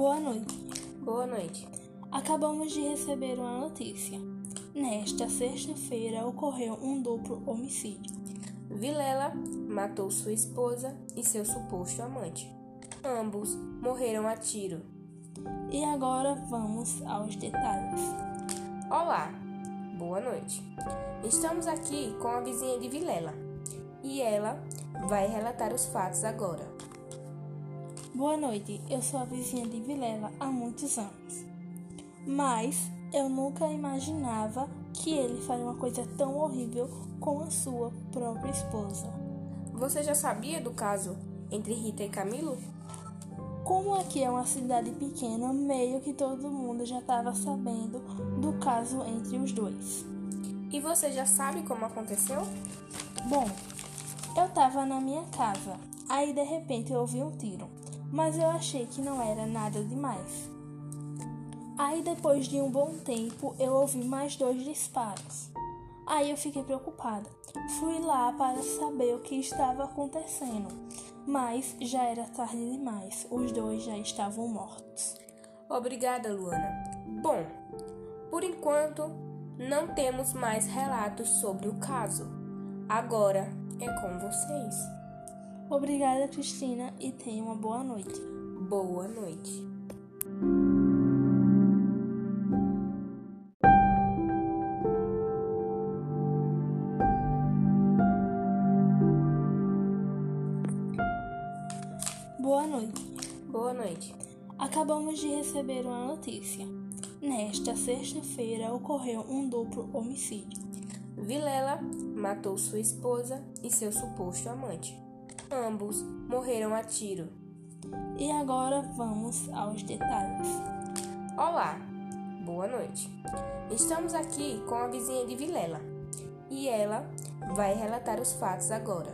noite. Boa noite. Acabamos de receber uma notícia. Nesta sexta-feira ocorreu um duplo homicídio. Vilela matou sua esposa e seu suposto amante. Ambos morreram a tiro. E agora vamos aos detalhes. Olá, boa noite. Estamos aqui com a vizinha de Vilela e ela vai relatar os fatos agora. Boa noite, eu sou a vizinha de Vilela há muitos anos. Mas eu nunca imaginava que ele faria uma coisa tão horrível com a sua própria esposa. Você já sabia do caso entre Rita e Camilo? Como aqui é uma cidade pequena, meio que todo mundo já estava sabendo do caso entre os dois. E você já sabe como aconteceu? Bom, eu estava na minha casa, aí de repente eu ouvi um tiro, mas eu achei que não era nada demais. Aí depois de um bom tempo eu ouvi mais dois disparos. Aí eu fiquei preocupada. Fui lá para saber o que estava acontecendo, mas já era tarde demais. Os dois já estavam mortos. Obrigada, Luana. Bom, por enquanto não temos mais relatos sobre o caso. Agora é com vocês. Obrigada, Cristina, e tenha uma boa noite. Boa noite. Boa noite. Boa noite. Acabamos de receber uma notícia. Nesta sexta-feira ocorreu um duplo homicídio. Vilela matou sua esposa e seu suposto amante. Ambos morreram a tiro. E agora vamos aos detalhes. Olá, boa noite. Estamos aqui com a vizinha de Vilela e ela vai relatar os fatos agora.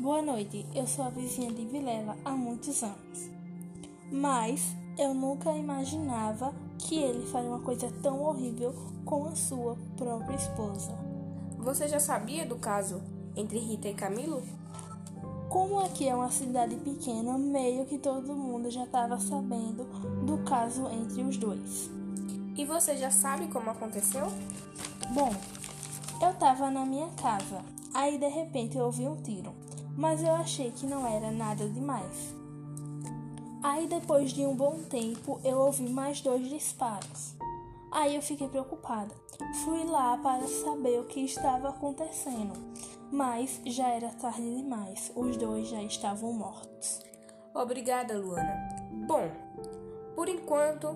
Boa noite, eu sou a vizinha de Vilela há muitos anos. Mas eu nunca imaginava que ele faria uma coisa tão horrível com a sua própria esposa. Você já sabia do caso entre Rita e Camilo? Como aqui é uma cidade pequena, meio que todo mundo já estava sabendo do caso entre os dois. E você já sabe como aconteceu? Bom, eu estava na minha casa, aí de repente eu ouvi um tiro mas eu achei que não era nada demais. Aí depois de um bom tempo eu ouvi mais dois disparos. Aí eu fiquei preocupada. Fui lá para saber o que estava acontecendo, mas já era tarde demais. Os dois já estavam mortos. Obrigada, Luana. Bom, por enquanto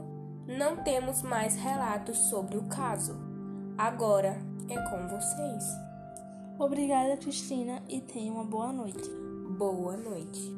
não temos mais relatos sobre o caso. Agora é com vocês. Obrigada, Cristina, e tenha uma boa noite. Boa noite.